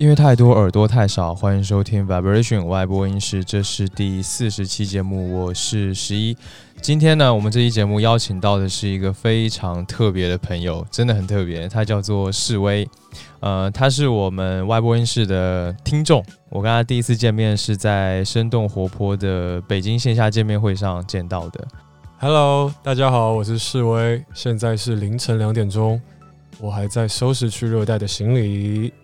因为太多耳朵太少，欢迎收听 Vibration 外播音室，这是第四十期节目，我是十一。今天呢，我们这期节目邀请到的是一个非常特别的朋友，真的很特别，他叫做示威。呃，他是我们外播音室的听众，我跟他第一次见面是在生动活泼的北京线下见面会上见到的。Hello，大家好，我是示威，现在是凌晨两点钟，我还在收拾去热带的行李，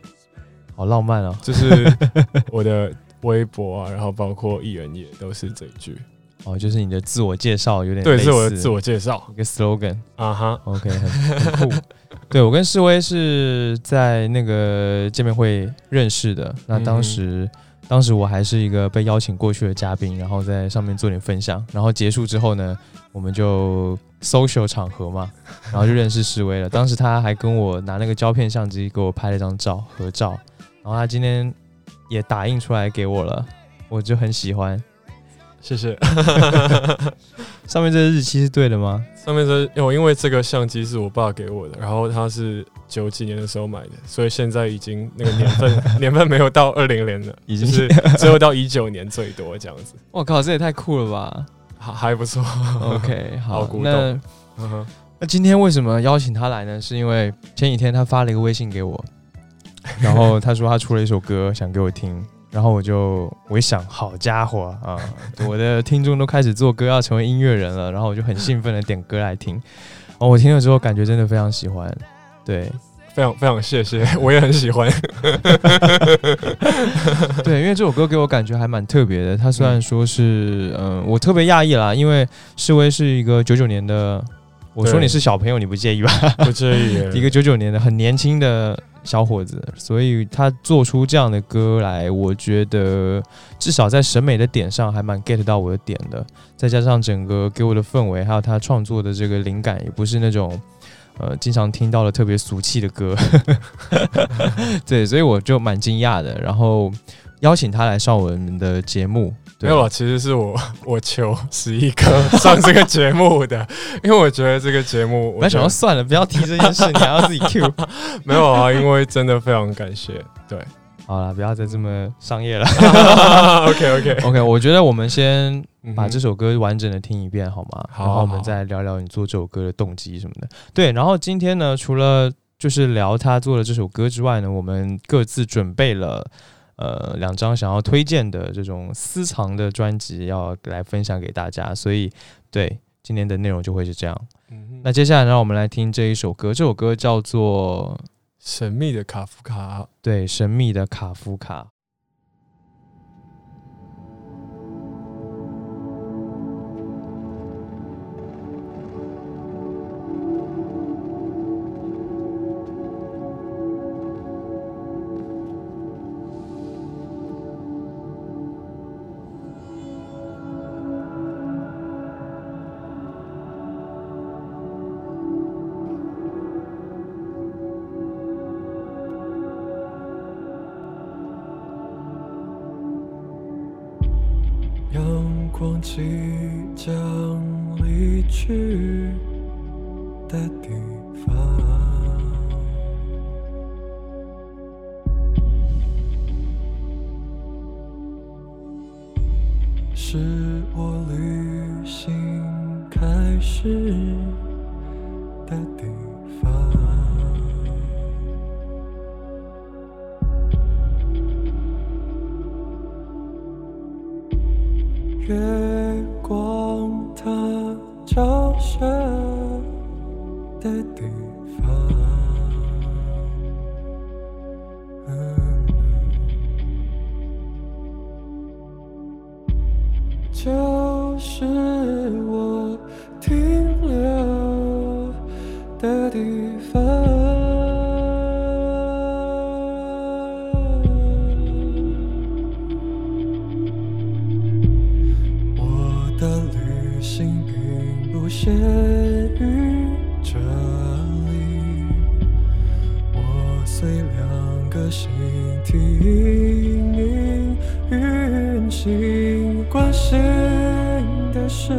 好浪漫哦！就是我的微博啊，然后包括艺人也都是这一句，哦，就是你的自我介绍有点对，是我的自我介绍一个 slogan。啊哈，OK，很很酷。对我跟世威是在那个见面会认识的。那当时，当时我还是一个被邀请过去的嘉宾，然后在上面做点分享。然后结束之后呢，我们就 social 场合嘛，然后就认识世威了。当时他还跟我拿那个胶片相机给我拍了一张照合照，然后他今天也打印出来给我了，我就很喜欢。谢谢。上面这个日期是对的吗？上面这因为因为这个相机是我爸给我的，然后他是九几年的时候买的，所以现在已经那个年份 年份没有到二零年了，已经就是 最后到一九年最多这样子，我靠，这也太酷了吧还还不错。！OK，好，那那今天为什么邀请他来呢？是因为前几天他发了一个微信给我，然后他说他出了一首歌想给我听，然后我就我一想，好家伙啊，我的听众都开始做歌要成为音乐人了，然后我就很兴奋的点歌来听，哦，我听了之后感觉真的非常喜欢，对非常非常谢谢，我也很喜欢。对，因为这首歌给我感觉还蛮特别的，它虽然说是嗯、我特别讶异啦，因为示威是一个九九年的，我说你是小朋友，你不介意吧？不介意，一个九九年的很年轻的小伙子，所以他做出这样的歌来，我觉得至少在审美的点上还蛮 get 到我的点的。再加上整个给我的氛围，还有他创作的这个灵感，也不是那种呃经常听到的特别俗气的歌。对，所以我就蛮惊讶的。然后邀请他来上我们的节目，对没有了，其实是我 我求十一哥 上这个节目的，因为我觉得这个节目，我还想要算了，不要提这件事，你还要自己 Q。没有啊，因为真的非常感谢。对好了，不要再这么商业了。，OK OK，OK，我觉得我们先把这首首歌完整的听一遍好吗？好然后我们再聊聊你做这首歌的动机什么的。对，然后今天呢，除了就是聊他做的这首歌之外呢，我们各自准备了呃两张想要推荐的这种私藏的专辑要来分享给大家，所以对今天的内容就会是这样。嗯那接下来让我们来听这一首歌，这首歌叫做神秘的卡夫卡，对神秘的卡夫卡。心并不限于这里，我随两个心体命运行，关心的事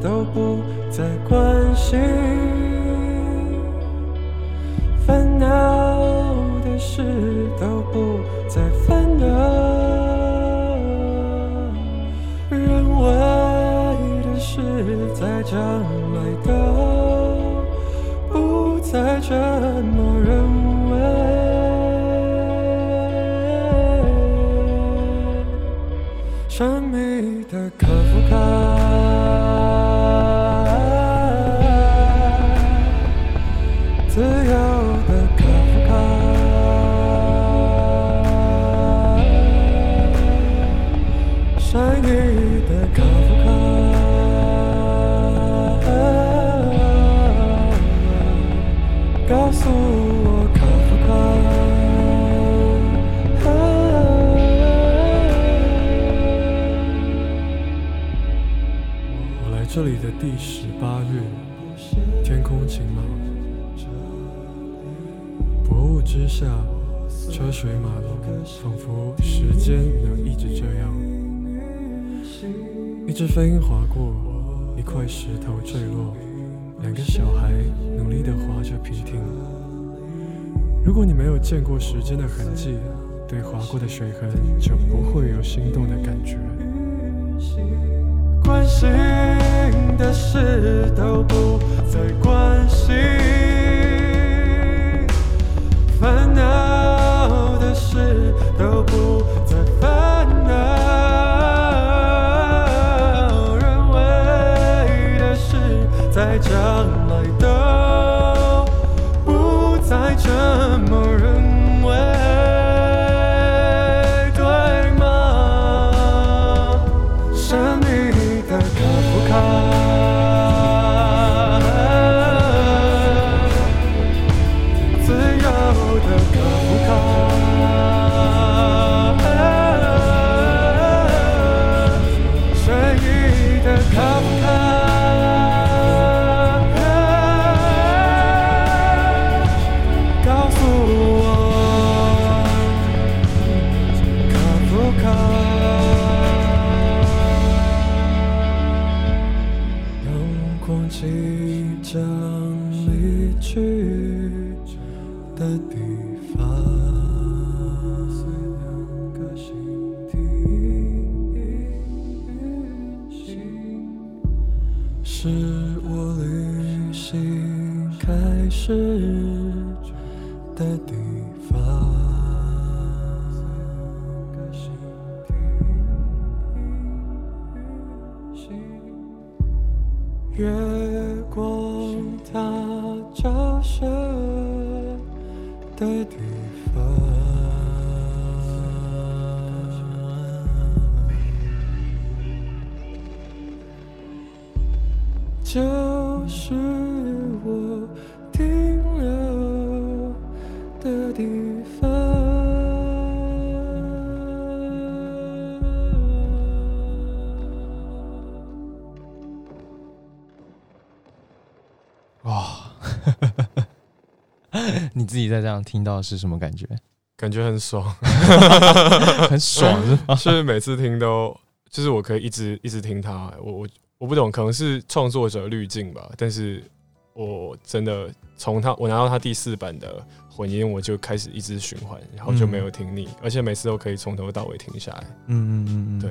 都不再关心，如果你没有见过时间的痕迹，对划过的水痕就不会有心动的感觉。关心的事都不再关心。烦恼的事都不再烦恼，人为的事在将来都不再争的地方。月自己在这样听到是什么感觉？感觉很爽，很爽是吗？是每次听都，就是我可以一直一直听它。我我我不懂，可能是创作者滤镜吧。但是我真的从他我拿到他第四版的混音，我就开始一直循环，然后就没有听腻，而且每次都可以从头到尾听下来。嗯嗯嗯嗯，对，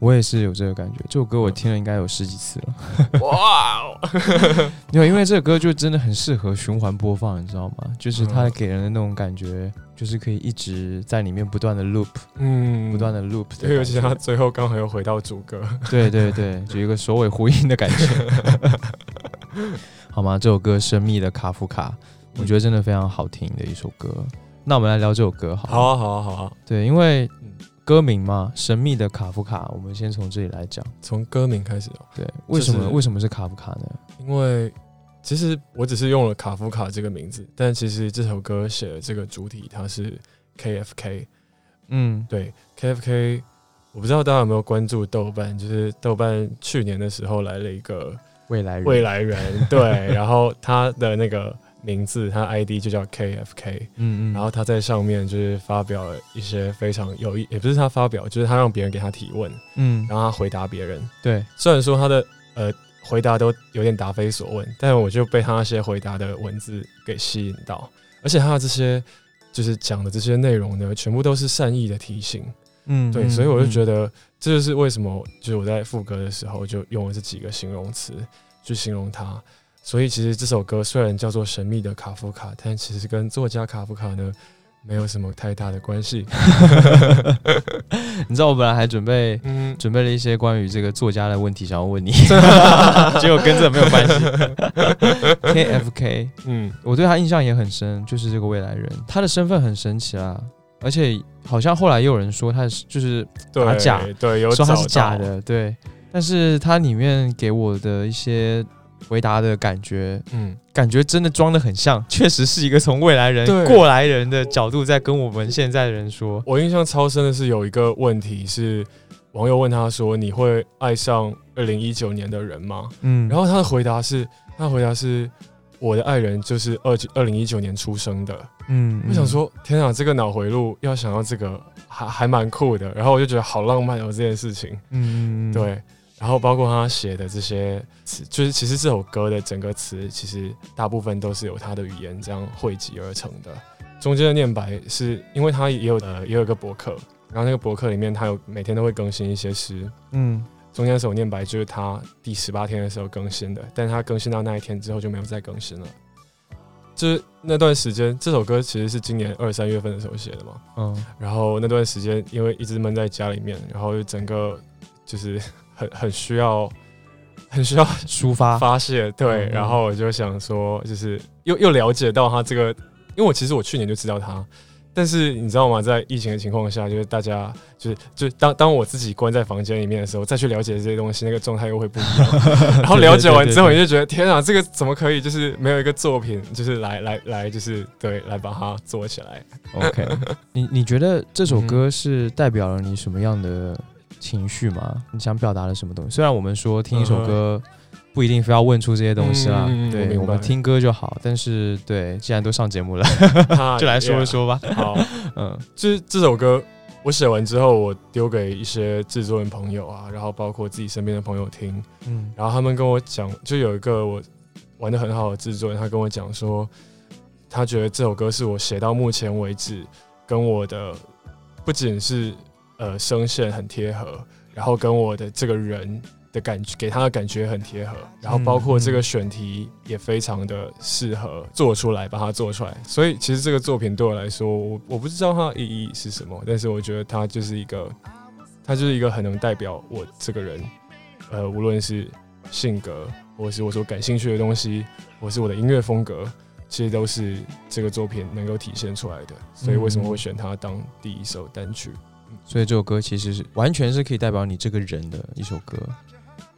我也是有这个感觉。这首歌我听了应该有十几次了。哇哦！因为因为这个歌就真的很适合循环播放，你知道吗？就是它给人的那种感觉，就是可以一直在里面不断的 loop，嗯，不断的 loop 的感觉。因为尤其是他最后刚好又回到主歌，对对对，就一个首尾呼应的感觉。好吗？这首歌《神秘的卡夫卡》，我觉得真的非常好听的一首歌。那我们来聊这首歌好了。好啊，好啊，好啊。对，因为嗯歌名嘛，《神秘的卡夫卡》，我们先从这里来讲。从歌名开始哦，对，为什么、就是为什么是卡夫卡呢？因为其实我只是用了卡夫卡这个名字，但其实这首歌写的这个主体它是 KFK，嗯，对 KFK，我不知道大家有没有关注豆瓣，就是豆瓣去年的时候来了一个未来人，未来人，对，然后他的那个名字，他 ID 就叫 KFK，嗯嗯，然后他在上面就是发表了一些非常有意，也不是他发表，就是他让别人给他提问，嗯，然后他回答别人。对，虽然说他的呃回答都有点答非所问，但我就被他那些回答的文字给吸引到，而且他的这些就是讲的这些内容呢，全部都是善意的提醒。嗯对，所以我就觉得，得这就是为什么，就是我在副歌的时候就用了这几个形容词去形容它。所以其实这首歌虽然叫做《神秘的卡夫卡》，但其实跟作家卡夫卡呢没有什么太大的关系。你知道我本来还准备嗯，准备了一些关于这个作家的问题想要问你，结果跟这没有关系。KFK，嗯，我对他印象也很深，就是这个未来人，他的身份很神奇啊，而且好像后来也有人说他是就是假对，有说他是，假的，对，但是他里面给我的一些回答的感觉，嗯，感觉真的装的很像，确实是一个从未来人过来人的角度在跟我们现在的人说，我印象超深的是有一个问题是网友问他说：“你会爱上二零一九年的人吗？”嗯，然后他的回答是，他的回答是。我的爱人就是二二零一九年出生的，嗯，我想说，天啊，这个脑回路要想到这个还还蛮酷的，然后我就觉得好浪漫哦这件事情，嗯，对，然后包括他写的这些词，就是其实这首歌的整个词，其实大部分都是由他的语言这样汇集而成的。中间的念白是因为他也有呃也有一个博客，然后那个博客里面他有每天都会更新一些诗，嗯，中间那首念白就是他第十八天的时候更新的，但是他更新到那一天之后就没有再更新了。就是那段时间，这首歌其实是今年二三月份的时候写的嘛，嗯，然后那段时间因为一直闷在家里面，然后就整个就是 很很需要很需要抒发，发泄，对，然后我就想说，就是又又了解到他这个，因为我其实我去年就知道他，但是你知道吗，在疫情的情况下，就是大家就是就当当我自己关在房间里面的时候，再去了解这些东西，那个状态又会不一样。然后了解完之后，你就觉得天啊，这个怎么可以？就是没有一个作品，就是来来来，就是对，来把它做起来。OK，你你觉得这首嗯歌是代表了你什么样的情绪吗？你想表达的什么东西？虽然我们说听一首歌不一定非要问出这些东西啦，嗯嗯嗯我对我们听歌就好。但是对，既然都上节目了，啊 就来说一说吧。好，嗯。就是这首歌我写完之后，我丢给一些制作人朋友啊，然后包括自己身边的朋友听，嗯。然后他们跟我讲，就有一个我玩的很好的制作人，他跟我讲说，他觉得这首歌是我写到目前为止跟我的不仅是呃声线很贴合，然后跟我的这个人的感觉给他的感觉很贴合，然后包括这个选题也非常的适合做出来，把它做出来。所以其实这个作品对我来说，我我不知道它的意义是什么，但是我觉得它就是一个，它就是一个很能代表我这个人，呃，无论是性格，或是我所感兴趣的东西，或是我的音乐风格，其实都是这个作品能够体现出来的。所以为什么会选它当第一首单曲？所以这首歌其实是完全是可以代表你这个人的一首歌。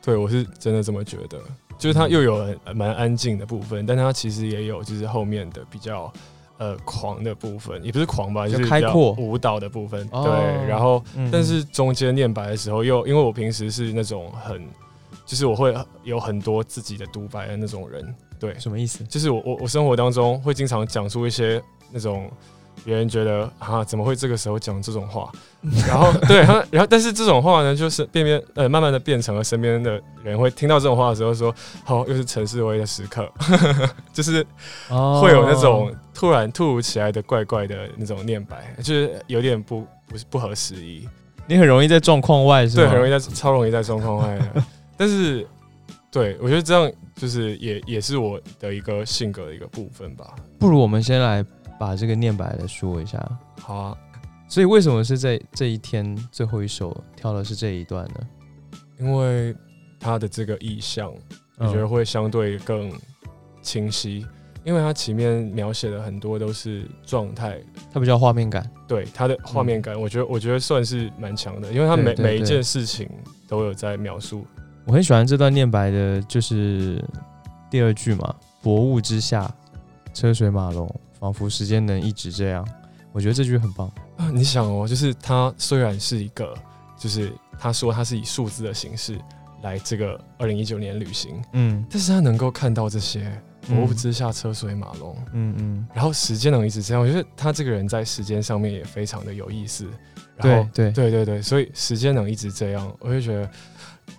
对我是真的这么觉得，就是它又有很蛮安静的部分，但它其实也有就是后面的比较。呃，狂的部分也不是狂吧，就是比较开阔舞蹈的部分。哦对，然后嗯但是中间念白的时候又，因为我平时是那种很，就是我会有很多自己的独白的那种人，对，什么意思？就是我我我生活当中会经常讲出一些那种别人觉得啊怎么会这个时候讲这种话，然后对，他然后但是这种话呢，就是变变呃慢慢的变成了身边的人会听到这种话的时候说，好、又是陈世威的时刻，就是哦会有那种突然突如其来的怪怪的那种念白，就是有点不不是不合时宜。你很容易在状况外？对，很容易在超容易在状况外的。但是，对我觉得这样就是也也是我的一个性格的一个部分吧。不如我们先来把这个念白来说一下。好啊，所以为什么是在这一天最后一首挑的是这一段呢？因为他的这个意象，我觉得会相对更清晰，因为它前面描写的很多都是状态。它比较画面感。对它的画面感，我觉得我觉得算是蛮强的，因为它每每一件事情都有在描述。我很喜欢这段念白的，就是第二句嘛，“薄雾之下，车水马龙，仿佛时间能一直这样。”我觉得这句很棒。啊，你想哦，就是他虽然是一个，就是他说他是以数字的形式来这个二零一九年旅行，嗯但是他能够看到这些嗯薄雾之下车水马龙，嗯嗯，然后时间能一直这样，我觉得他这个人在时间上面也非常的有意思。然后对对对对对，所以时间能一直这样，我就觉得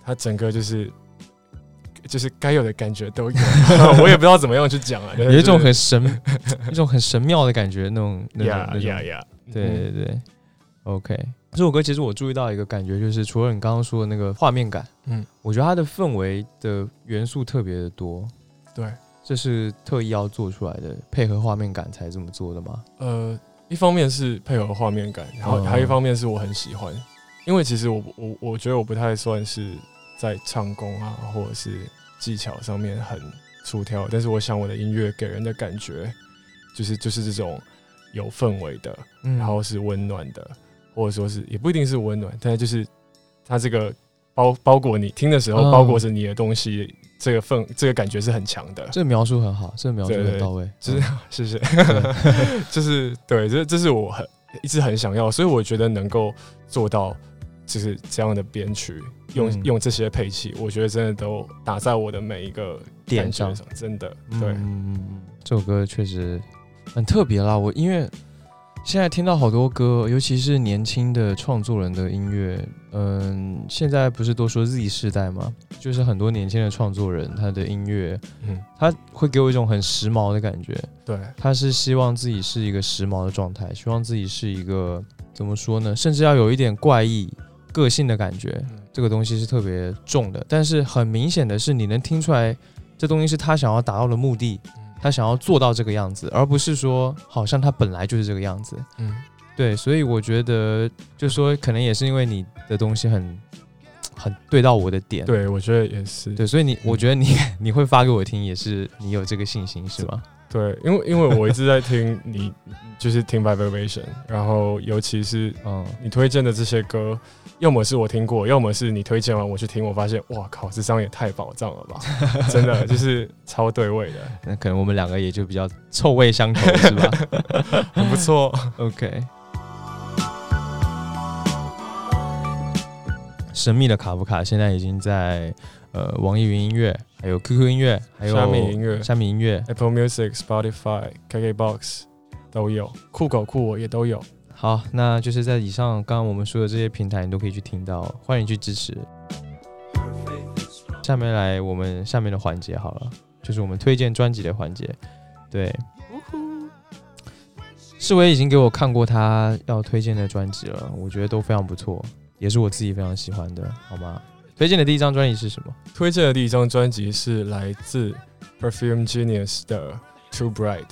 他整个就是就是该有的感觉都有，我也不知道怎么样去讲啊，有一种很神，一种很神妙的感觉，那种那种对对对，OK。这首歌其实我注意到一个感觉，就是除了你刚刚说的那个画面感，嗯，我觉得它的氛围的元素特别的多，对，这是特意要做出来的，配合画面感才这么做的吗？呃，一方面是配合画面感，然后还有一方面是我很喜欢，因为其实我我我觉得我不太算是在唱功啊或者是技巧上面很出挑，但是我想我的音乐给人的感觉就是就是这种有氛围的，然后是温暖的。或者说是也不一定是温暖，但是就是它这个包包裹你听的时候，包裹着你的东西，这个氛这个感觉是很强的。这描述很好，这描述很到位，就是 谢谢，就是对，这这是我很一直很想要，所以我觉得能够做到就是这样的编曲，用用这些配器，我觉得真的都打在我的每一个点上，真的对。这首歌确实很特别啦，我因为。现在听到好多歌，尤其是年轻的创作人的音乐，嗯，现在不是都说 Z 世代吗？就是很多年轻的创作人，他的音乐，嗯，他会给我一种很时髦的感觉。对，他是希望自己是一个时髦的状态，希望自己是一个怎么说呢？甚至要有一点怪异、个性的感觉。这个东西是特别重的，但是很明显的是，你能听出来，这东西是他想要达到的目的。他想要做到这个样子，而不是说好像他本来就是这个样子。嗯，对，所以我觉得，就说可能也是因为你的东西很 很对到我的点。对，我觉得也是。对，所以你，我觉得你 你会发给我听，也是你有这个信心，是吗？对，因为因为我一直在听你，就是听 vibration，然后尤其是嗯，你推荐的这些歌，要么是我听过，要么是你推荐完我去听，我发现哇靠，这张也太宝藏了吧！真的就是超对味的。那可能我们两个也就比较臭味相投，是吧？很不错。OK。神秘的卡夫卡现在已经在呃网易云音乐。还有 QQ 音乐，还有虾米音乐、虾米音乐、Apple Music、Spotify、KKBox 都有，酷狗酷我也都有。好，那就是在以上刚刚我们说的这些平台，你都可以去听到，欢迎去支持。下面来我们下面的环节好了，就是我们推荐专辑的环节。对，世维已经给我看过他要推荐的专辑了，我觉得都非常不错，也是我自己非常喜欢的，好吗？推荐的第一张专辑是什么？推荐的第一张专辑是来自 Perfume Genius 的 Too Bright。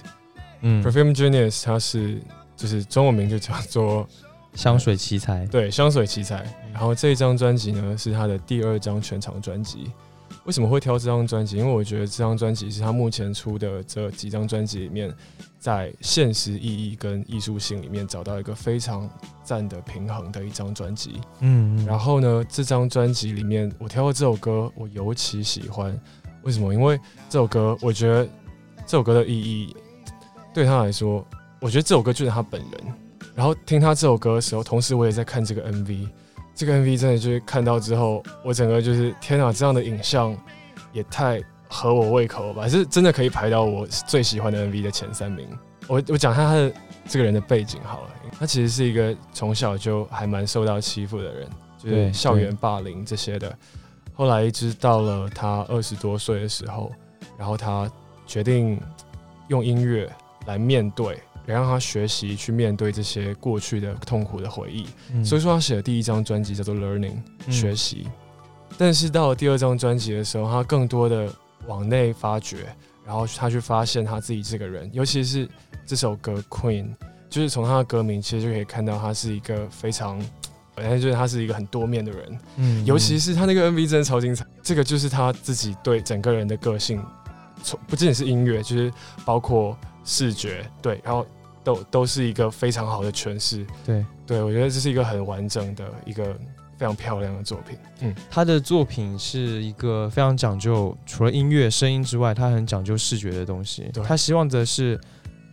嗯，Perfume Genius 它是就是中文名就叫做香水奇才。对，香水奇才。然后这一张专辑呢是他的第二张全长专辑。为什么会挑这张专辑？因为我觉得这张专辑是他目前出的这几张专辑里面，在现实意义跟艺术性里面找到一个非常赞的平衡的一张专辑。嗯，然后呢，这张专辑里面我挑的这首歌我尤其喜欢。为什么？因为这首歌，我觉得这首歌的意义对他来说，我觉得这首歌就是他本人。然后听他这首歌的时候，同时我也在看这个 MV。这个 MV 真的就是看到之后，我整个就是天哪，这样的影像也太合我胃口了吧！是真的可以排到我最喜欢的 MV 的前三名。我我讲一下他的这个人的背景好了，他其实是一个从小就还蛮受到欺负的人，就是校园霸凌这些的。后来一直到了他二十多岁的时候，然后他决定用音乐来面对。也让他学习去面对这些过去的痛苦的回忆，所以说他写的第一张专辑叫做《Learning》学习，但是到了第二张专辑的时候，他更多的往内发掘，然后他去发现他自己这个人，尤其是这首歌《Queen》，就是从他的歌名其实就可以看到他是一个非常，本来就是他是一个很多面的人，嗯，尤其是他那个 MV 真的超精彩，这个就是他自己对整个人的个性，从不仅仅是音乐，就是包括。视觉对，然后都都是一个非常好的诠释。对，对我觉得这是一个很完整的一个非常漂亮的作品。嗯，他的作品是一个非常讲究，除了音乐声音之外，他很讲究视觉的东西。他希望的是，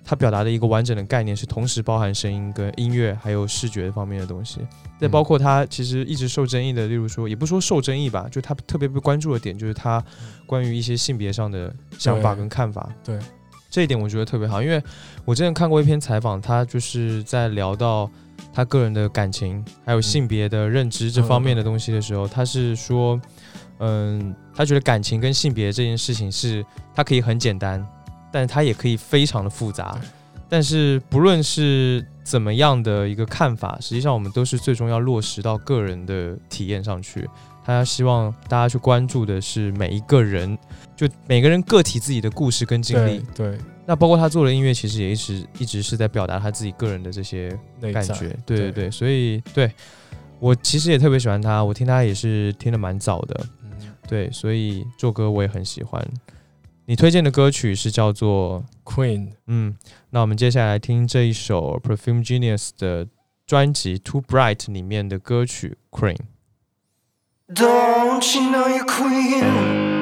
他表达的一个完整的概念是同时包含声音跟音乐还有视觉方面的东西。再包括他其实一直受争议的，例如说，也不说受争议吧，就他特别被关注的点就是他关于一些性别上的想法跟看法。对。这一点我觉得特别好，因为我之前看过一篇采访，他就是在聊到他个人的感情还有性别的认知这方面的东西的时候，他是说，嗯，他觉得感情跟性别这件事情是，它可以很简单，但是它也可以非常的复杂。但是不论是怎么样的一个看法，实际上我们都是最终要落实到个人的体验上去。他希望大家去关注的是每一个人，就每个人个体自己的故事跟经历。对，那包括他做的音乐，其实也一直一直是在表达他自己个人的这些感觉。对对对，所以对我其实也特别喜欢他，我听他也是听的蛮早的。对，所以做歌我也很喜欢。你推荐的歌曲是叫做 Queen。嗯，那我们接下来听这一首 Perfume Genius 的专辑 Too Bright 里面的歌曲 Queen。Don't you know you're queen?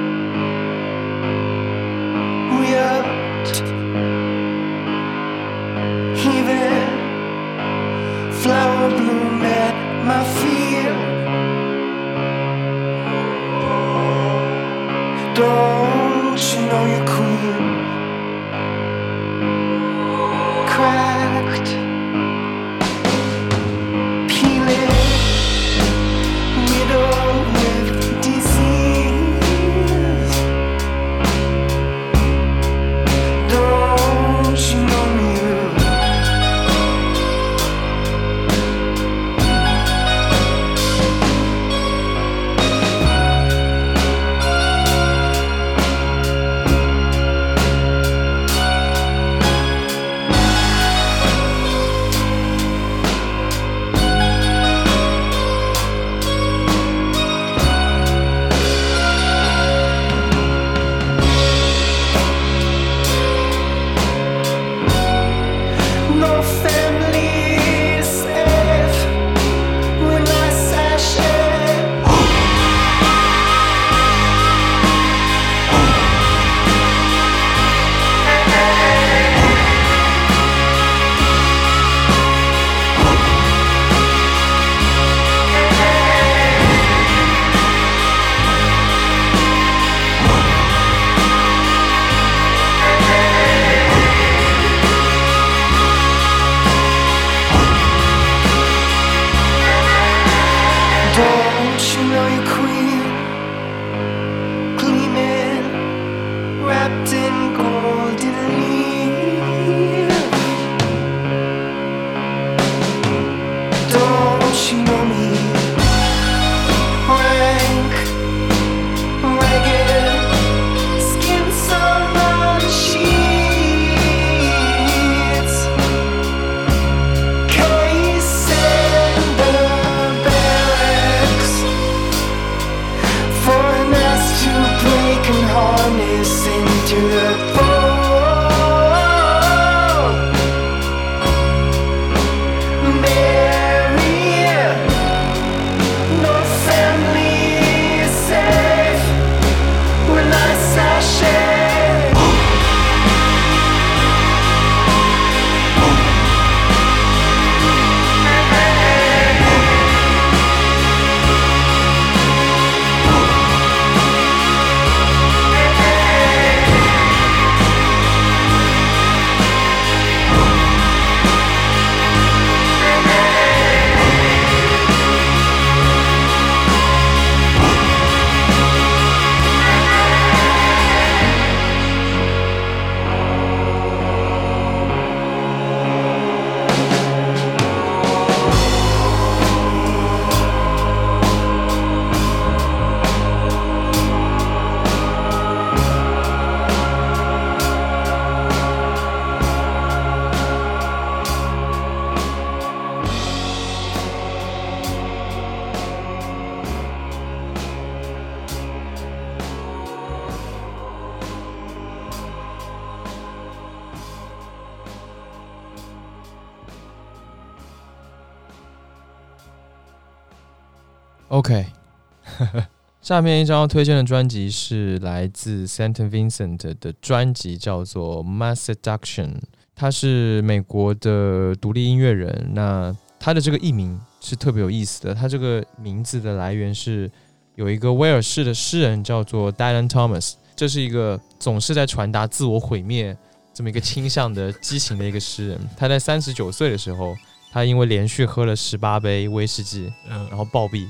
下面一张要推荐的专辑是来自 Saint Vincent 的专辑，叫做《Mass Seduction》。他是美国的独立音乐人。那他的这个艺名是特别有意思的。他这个名字的来源是有一个威尔士的诗人叫做 Dylan Thomas，这是一个总是在传达自我毁灭这么一个倾向的激情的一个诗人。他在三十九岁的时候，他因为连续喝了十八杯威士忌，嗯，然后暴毙。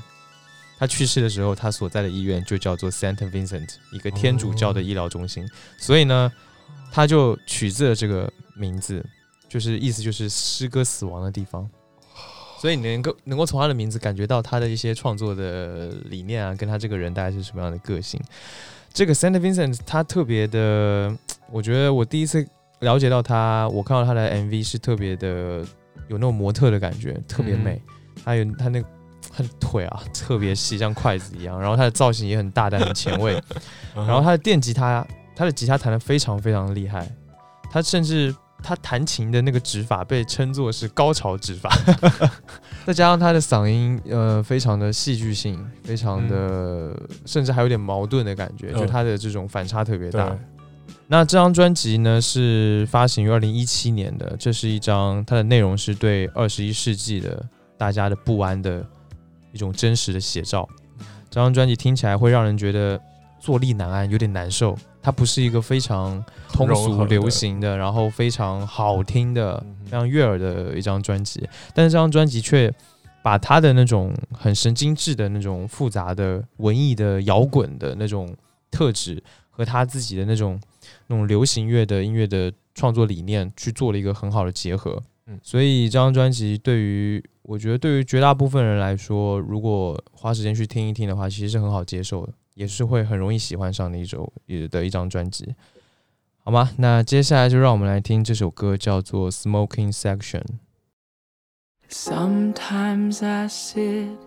他去世的时候，他所在的医院就叫做 Saint Vincent，一个天主教的医疗中心。所以呢，他就取自了这个名字，就是意思就是诗歌死亡的地方。所以你能够能够从他的名字感觉到他的一些创作的理念啊，跟他这个人大概是什么样的个性。这个 Saint Vincent 他特别的，我觉得我第一次了解到他，我看到他的 MV 是特别的有那种模特的感觉，特别美。他有他那。他的腿啊特别细，像筷子一样。然后他的造型也很大胆、很前卫。然后他的电吉他，他的吉他弹得非常非常厉害。他甚至他弹琴的那个指法被称作是高潮指法。再加上他的嗓音，呃，非常的戏剧性，非常的，甚至还有点矛盾的感觉，就他的这种反差特别大。那这张专辑呢是发行于二零一七年的，这是一张它的内容是对二十一世纪的大家的不安的。一种真实的写照，这张专辑听起来会让人觉得坐立难安，有点难受。它不是一个非常通俗流行的，然后非常好听的、非常悦耳的一张专辑，但是这张专辑却把他的那种很神经质的那种复杂的文艺的摇滚的那种特质，和他自己的那种那种流行乐的音乐的创作理念去做了一个很好的结合。嗯，所以这张专辑对于我觉得对于绝大部分人来说，如果花时间去听一听的话，其实是很好接受的，也是会很容易喜欢上的一首的一张专辑，好吗？那接下来就让我们来听这首歌，叫做《Smoking Section》。Sometimes I sit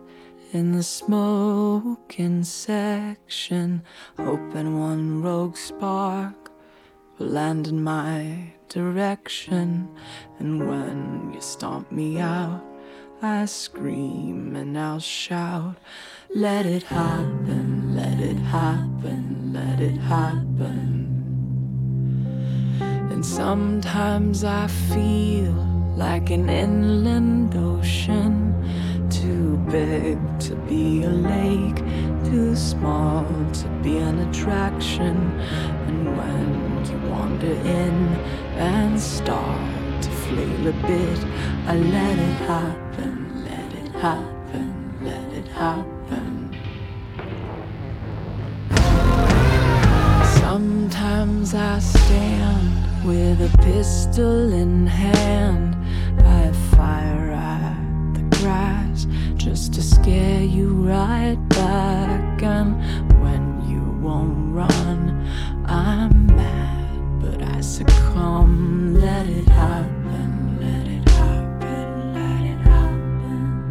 in the smoking section, hoping one rogue spark land in my direction. And when you stomp me out, I scream and I'll shout, Let it happen, let it happen, let it happen. And sometimes I feel like an inland ocean, too big to be a lake, too small to be an attraction. And when wander in, and start to flail a bit. I let it happen, let it happen, let it happen. Sometimes I stand with a pistol in hand. I fire at the grass just to scare you right back. And when you won't run, I'm I succumb. Let it happen, let it happen, let it happen.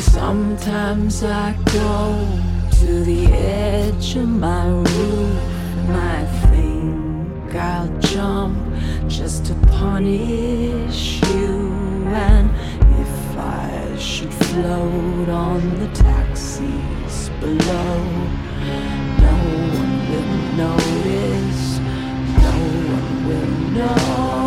Sometimes I go to the edge of my roof and I think I'll jump just to punish you. And if I should float on the taxis below, no one will notice no.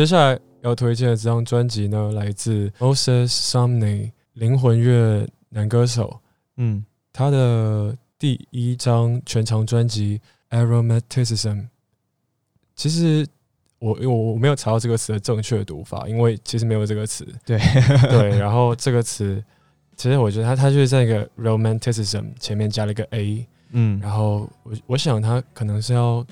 接下来要推荐的这张专辑呢，来自 Moses Sumney 灵魂乐男歌手，嗯。他的第一张全长专辑《Aromatism》。其实我我我没有查到这个词的正确读法，因为其实没有这个词。对。对，然后这个词，其实我觉得它它就是在一个 romanticism 前面加了一个 a，嗯，然后我我想他可能是要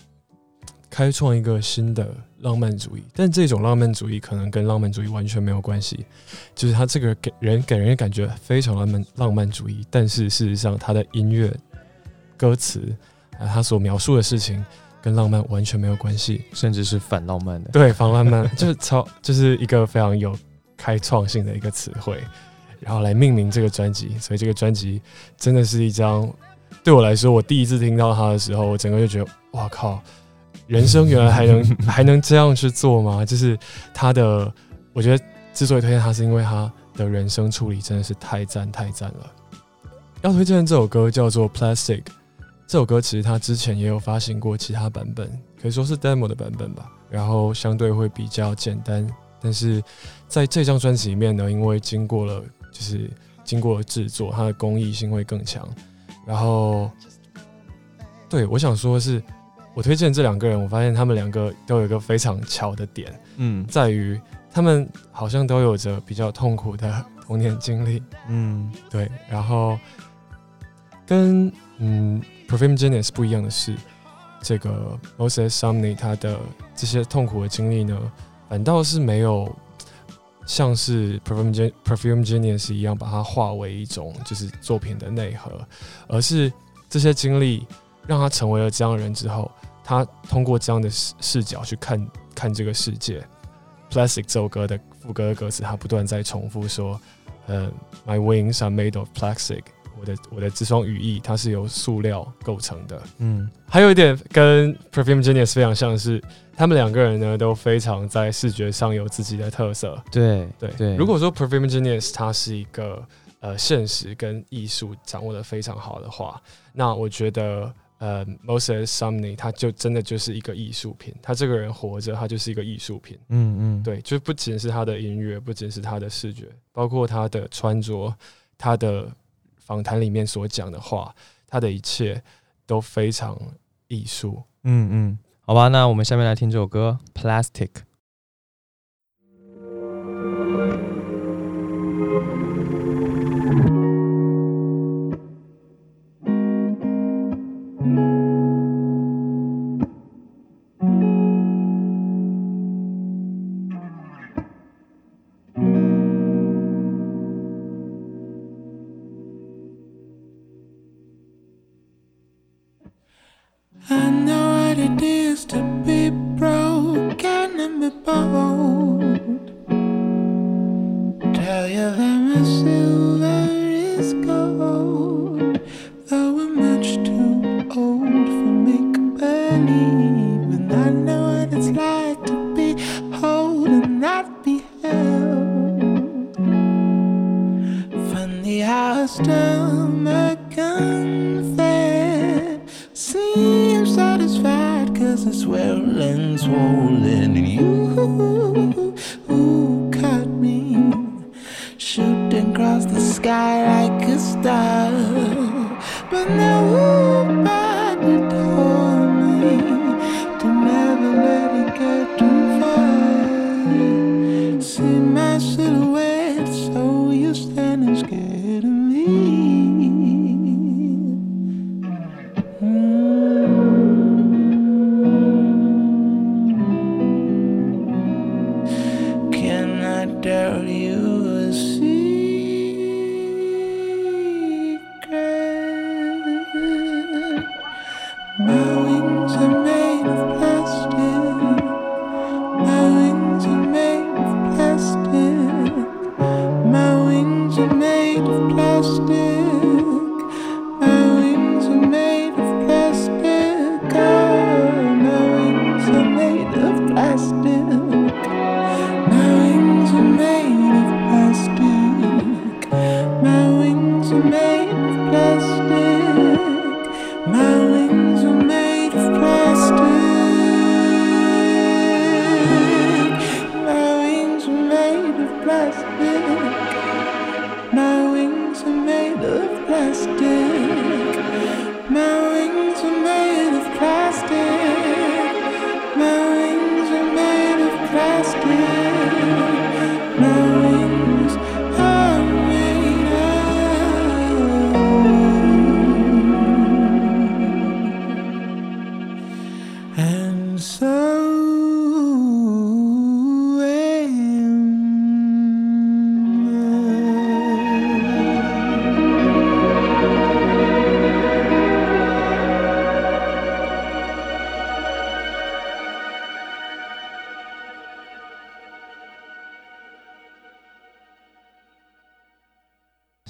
开创一个新的浪漫主义，但这种浪漫主义可能跟浪漫主义完全没有关系，就是他这个给人给人的感觉非常浪漫浪漫主义，但是事实上他的音乐、歌词啊，他所描述的事情跟浪漫完全没有关系，甚至是反浪漫的。对，反浪漫 就是超就是一个非常有开创性的一个词汇，然后来命名这个专辑，所以这个专辑真的是一张对我来说，我第一次听到它的时候，我整个就觉得哇靠，人生原来还能 还能这样去做吗？就是他的，我觉得之所以推荐他，是因为他的人生处理真的是太赞太赞了。要推荐这首歌叫做《Plastic》，这首歌其实他之前也有发行过其他版本，可以说是 demo 的版本吧，然后相对会比较简单。但是在这张专辑里面呢，因为经过了就是经过制作，它的工艺性会更强。然后，对我想说的是，我推荐这两个人，我发现他们两个都有一个非常巧的点，嗯在于他们好像都有着比较痛苦的童年经历。嗯对，然后跟嗯 Perfume Genius 不一样的是，这个 Moses Sumney 他的这些痛苦的经历呢，反倒是没有像是 Perfume Gen Perfume Genius 一样把它化为一种就是作品的内核，而是这些经历让他成为了这样的人之后，他通过这样的视视角去看看这个世界。Plastic 这首歌的副歌的歌词，他不断在重复说。呃，My wings are made of plastic。我的我的这双羽翼，它是由塑料构成的。嗯还有一点跟 Perfume Genius 非常像是，他们两个人呢都非常在视觉上有自己的特色。对对对，如果说 Perfume Genius 它是一个呃现实跟艺术掌握的非常好的话，那我觉得呃 Moses Sumney 他就真的就是一个艺术品。他这个人活着，他就是一个艺术品。嗯嗯对，就不仅是他的音乐，不仅是他的视觉，包括他的穿着，他的访谈里面所讲的话，他的一切都非常艺术。嗯嗯，好吧，那我们下面来听这首歌《Plastic》。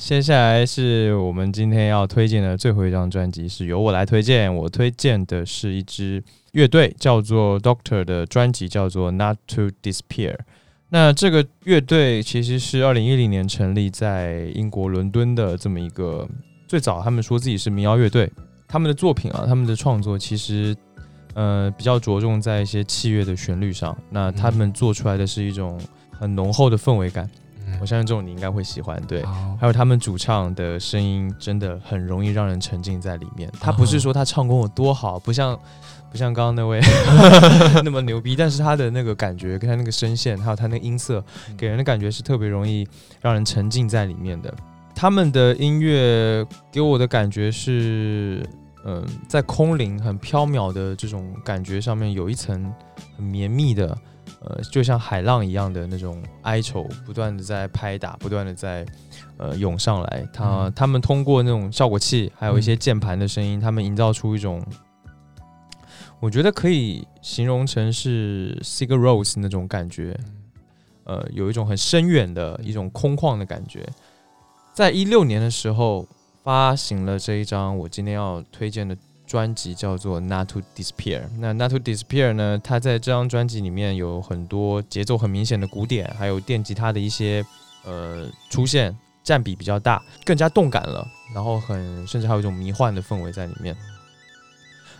接下来是我们今天要推荐的最后一张专辑，是由我来推荐。我推荐的是一支乐队，叫做 Doctor 的专辑，叫做 Not to Disappear。那这个乐队其实是二零一零年成立在英国伦敦的这么一个，最早他们说自己是民谣乐队。他们的作品啊，他们的创作其实呃比较着重在一些器乐的旋律上。那他们做出来的是一种很浓厚的氛围感。我相信这种你应该会喜欢，对。还有他们主唱的声音真的很容易让人沉浸在里面。他不是说他唱功有多好，不像不像刚刚那位 那么牛逼，但是他的那个感觉跟他那个声线，还有他那个音色，给人的感觉是特别容易让人沉浸在里面的。他们的音乐给我的感觉是，嗯、在空灵、很飘渺的这种感觉上面，有一层很绵密的，呃，就像海浪一样的那种哀愁，不断的在拍打，不断的在呃涌上来。他、嗯他们通过那种效果器，还有一些键盘的声音，他们营造出一种，我觉得可以形容成是 Sigur Rose 那种感觉。呃，有一种很深远的一种空旷的感觉。在一六年的时候，发行了这一张我今天要推荐的专辑，叫做《Not to Disappear》。那《Not to Disappear》呢，它在这张专辑里面有很多节奏很明显的鼓点，还有电吉他的一些呃出现，占比比较大，更加动感了。然后很甚至还有一种迷幻的氛围在里面。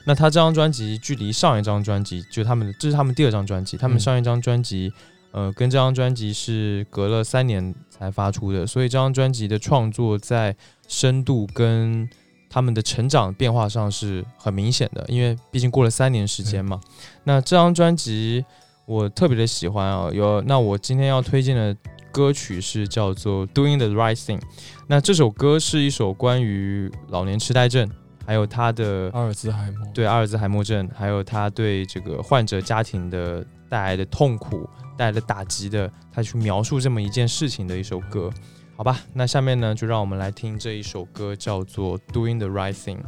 那他这张专辑距离上一张专辑，就他们的这是他们第二张专辑，他们嗯上一张专辑。呃，跟这张专辑是隔了三年才发出的，所以这张专辑的创作在深度跟他们的成长变化上是很明显的，因为毕竟过了三年时间嘛。那这张专辑我特别的喜欢啊，有那我今天要推荐的歌曲是叫做《Doing the Right Thing》，那这首歌是一首关于老年痴呆症，还有他的阿尔兹海默，对阿尔兹海默症，还有他对这个患者家庭的带来的痛苦、带来的打击的，他去描述这么一件事情的一首歌，好吧？那下面呢，就让我们来听这一首歌，叫做《Doing the Right Thing》。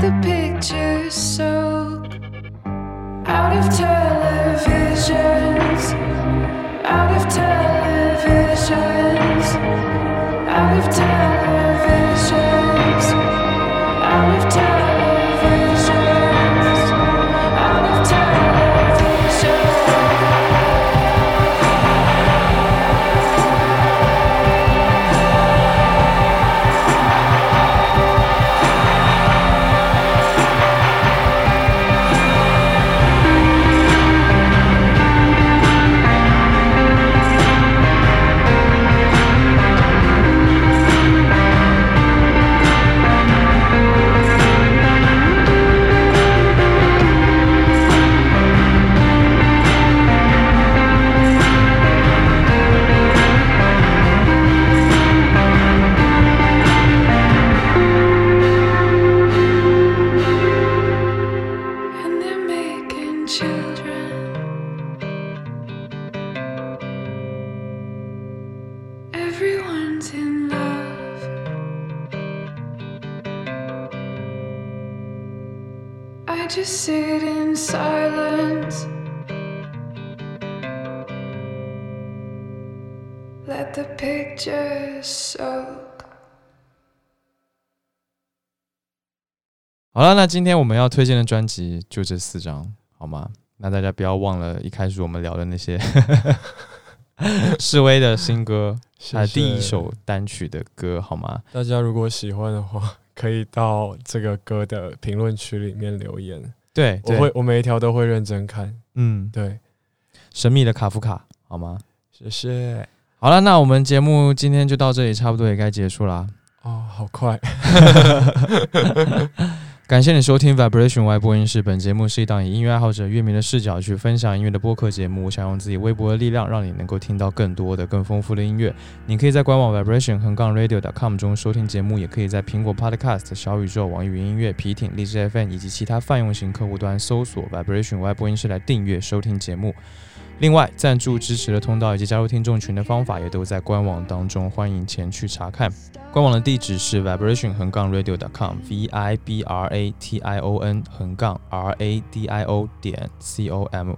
The pictures so out of televisions, out of televisions, 好了，那今天我们要推荐的专辑就这四张，好吗？那大家不要忘了，一开始我们聊的那些 示威的新歌，还有谢谢第一首单曲的歌，好吗？大家如果喜欢的话，可以到这个歌的评论区里面留言，对，对我会我每一条都会认真看。嗯，对，神秘的卡夫卡，好吗？谢谢。好了，那我们节目今天就到这里，差不多也该结束啦。哦，好快。感谢你收听 Vibration Y 播音室。本节目是一档以音乐爱好者、乐迷的视角去分享音乐的播客节目。我想用自己微薄的力量，让你能够听到更多的、更丰富的音乐。你可以在官网 Vibration 横杠 Radio.com 中收听节目，也可以在苹果 Podcast、小宇宙、网易云音乐、皮艇、荔枝 FM 以及其他泛用型客户端搜索 Vibration Y 播音室来订阅收听节目。另外，赞助支持的通道以及加入听众群的方法也都在官网当中，欢迎前去查看。官网的地址是 vibration 横杠 radio.com，v i b r a t i o n 横杠 r a d i o 点 c o m。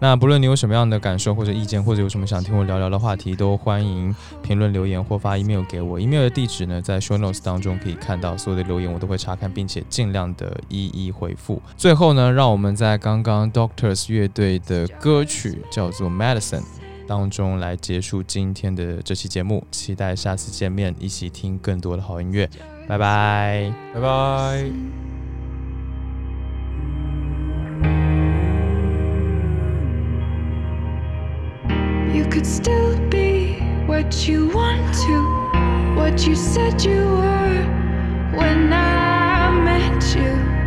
那不论你有什么样的感受或者意见，或者有什么想听我聊聊的话题，都欢迎评论留言或发 email 给我。email 的地址呢，在 show notes 当中可以看到，所有的留言我都会查看，并且尽量的一一回复。最后呢，让我们在刚刚 Doctors 乐队的歌曲叫做 Medicine。当中来结束今天的这期节目，期待下次见面，一起听更多的好音乐，拜拜。拜拜。You could still be what you want to, what you said you were when I met you.